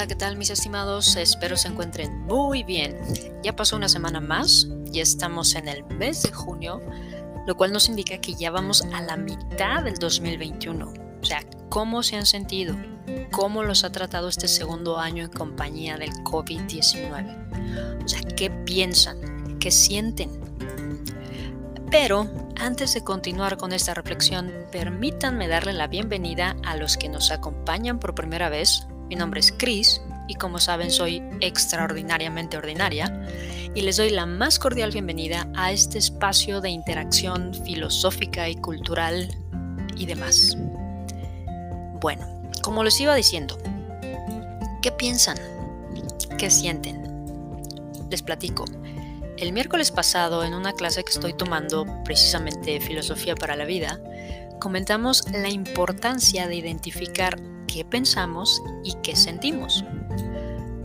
Hola, ¿qué tal mis estimados? Espero se encuentren muy bien. Ya pasó una semana más, ya estamos en el mes de junio, lo cual nos indica que ya vamos a la mitad del 2021. O sea, ¿cómo se han sentido? ¿Cómo los ha tratado este segundo año en compañía del COVID-19? O sea, ¿qué piensan? ¿Qué sienten? Pero antes de continuar con esta reflexión, permítanme darle la bienvenida a los que nos acompañan por primera vez. Mi nombre es Chris y como saben soy extraordinariamente ordinaria y les doy la más cordial bienvenida a este espacio de interacción filosófica y cultural y demás. Bueno, como les iba diciendo, ¿qué piensan? ¿Qué sienten? Les platico. El miércoles pasado, en una clase que estoy tomando, precisamente Filosofía para la Vida, comentamos la importancia de identificar qué pensamos y qué sentimos.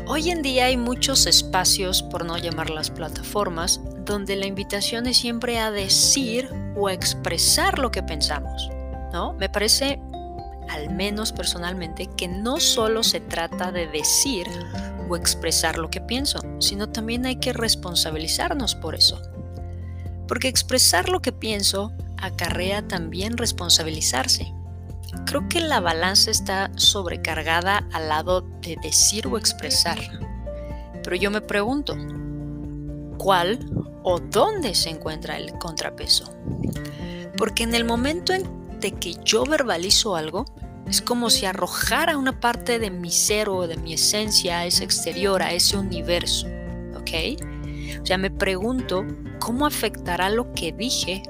Hoy en día hay muchos espacios, por no llamar las plataformas, donde la invitación es siempre a decir o expresar lo que pensamos. ¿no? Me parece, al menos personalmente, que no solo se trata de decir o expresar lo que pienso, sino también hay que responsabilizarnos por eso. Porque expresar lo que pienso acarrea también responsabilizarse. Creo que la balanza está sobrecargada al lado de decir o expresar. Pero yo me pregunto, ¿cuál o dónde se encuentra el contrapeso? Porque en el momento en de que yo verbalizo algo, es como si arrojara una parte de mi ser o de mi esencia a ese exterior, a ese universo. ¿Ok? O sea, me pregunto cómo afectará lo que dije,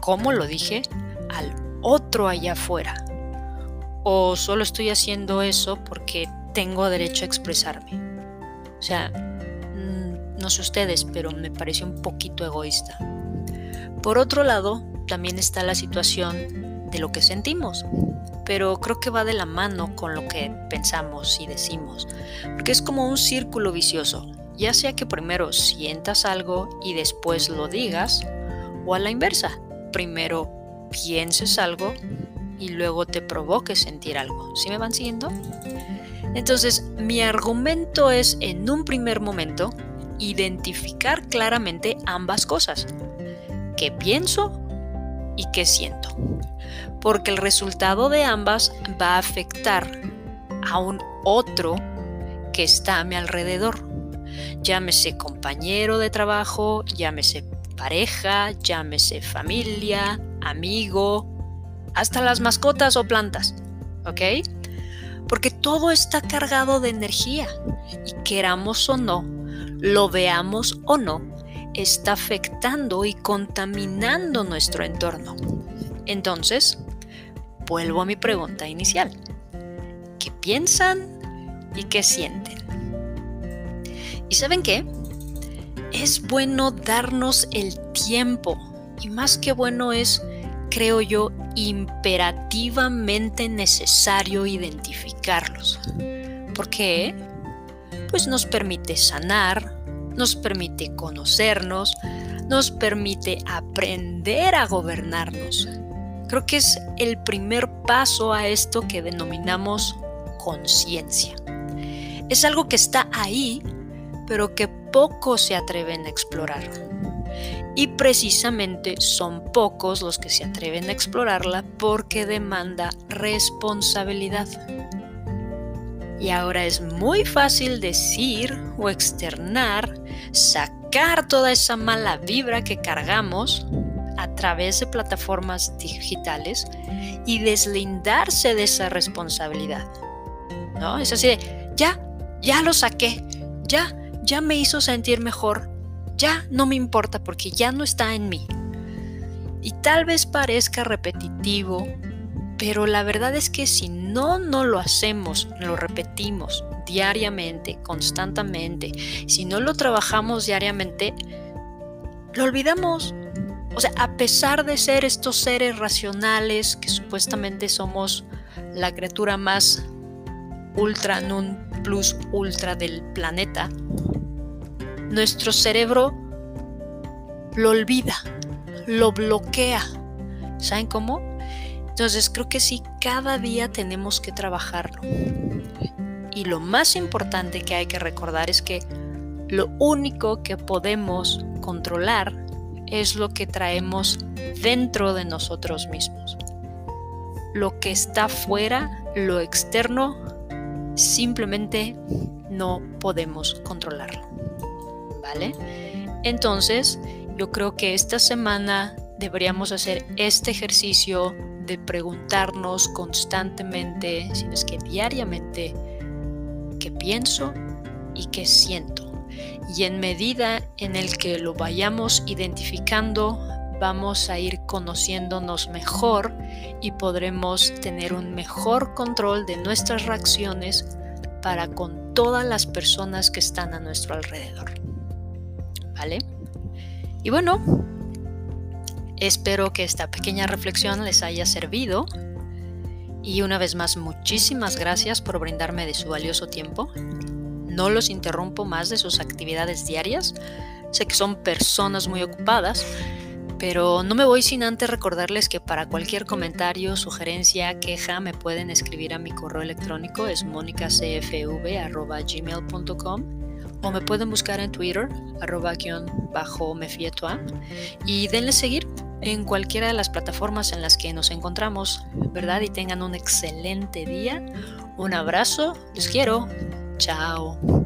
cómo lo dije, al otro allá afuera. O solo estoy haciendo eso porque tengo derecho a expresarme. O sea, mm, no sé ustedes, pero me parece un poquito egoísta. Por otro lado, también está la situación de lo que sentimos pero creo que va de la mano con lo que pensamos y decimos, porque es como un círculo vicioso, ya sea que primero sientas algo y después lo digas, o a la inversa, primero pienses algo y luego te provoque sentir algo. ¿Sí me van siguiendo? Entonces, mi argumento es en un primer momento identificar claramente ambas cosas. ¿Qué pienso y qué siento? porque el resultado de ambas va a afectar a un otro que está a mi alrededor. Llámese compañero de trabajo, llámese pareja, llámese familia, amigo, hasta las mascotas o plantas. ¿Ok? Porque todo está cargado de energía y queramos o no, lo veamos o no, está afectando y contaminando nuestro entorno. Entonces, vuelvo a mi pregunta inicial. ¿Qué piensan y qué sienten? ¿Y saben qué? Es bueno darnos el tiempo y más que bueno es, creo yo, imperativamente necesario identificarlos. ¿Por qué? Pues nos permite sanar, nos permite conocernos, nos permite aprender a gobernarnos Creo que es el primer paso a esto que denominamos conciencia. Es algo que está ahí, pero que pocos se atreven a explorar. Y precisamente son pocos los que se atreven a explorarla porque demanda responsabilidad. Y ahora es muy fácil decir o externar, sacar toda esa mala vibra que cargamos a través de plataformas digitales y deslindarse de esa responsabilidad. ¿No? Es así de, ya, ya lo saqué, ya, ya me hizo sentir mejor, ya no me importa porque ya no está en mí. Y tal vez parezca repetitivo, pero la verdad es que si no, no lo hacemos, lo repetimos diariamente, constantemente, si no lo trabajamos diariamente, lo olvidamos. O sea, a pesar de ser estos seres racionales, que supuestamente somos la criatura más ultra non plus ultra del planeta, nuestro cerebro lo olvida, lo bloquea. ¿Saben cómo? Entonces creo que sí, cada día tenemos que trabajarlo. Y lo más importante que hay que recordar es que lo único que podemos controlar es lo que traemos dentro de nosotros mismos. Lo que está fuera, lo externo, simplemente no podemos controlarlo. ¿Vale? Entonces, yo creo que esta semana deberíamos hacer este ejercicio de preguntarnos constantemente, si no es que diariamente, qué pienso y qué siento. Y en medida en el que lo vayamos identificando, vamos a ir conociéndonos mejor y podremos tener un mejor control de nuestras reacciones para con todas las personas que están a nuestro alrededor. Y bueno, espero que esta pequeña reflexión les haya servido. Y una vez más, muchísimas gracias por brindarme de su valioso tiempo. No los interrumpo más de sus actividades diarias. Sé que son personas muy ocupadas, pero no me voy sin antes recordarles que para cualquier comentario, sugerencia, queja, me pueden escribir a mi correo electrónico, es monicacfv.gmail.com o me pueden buscar en Twitter, arroba guion bajo mefietua, y denle seguir en cualquiera de las plataformas en las que nos encontramos, ¿verdad? Y tengan un excelente día. Un abrazo, les quiero. Chao.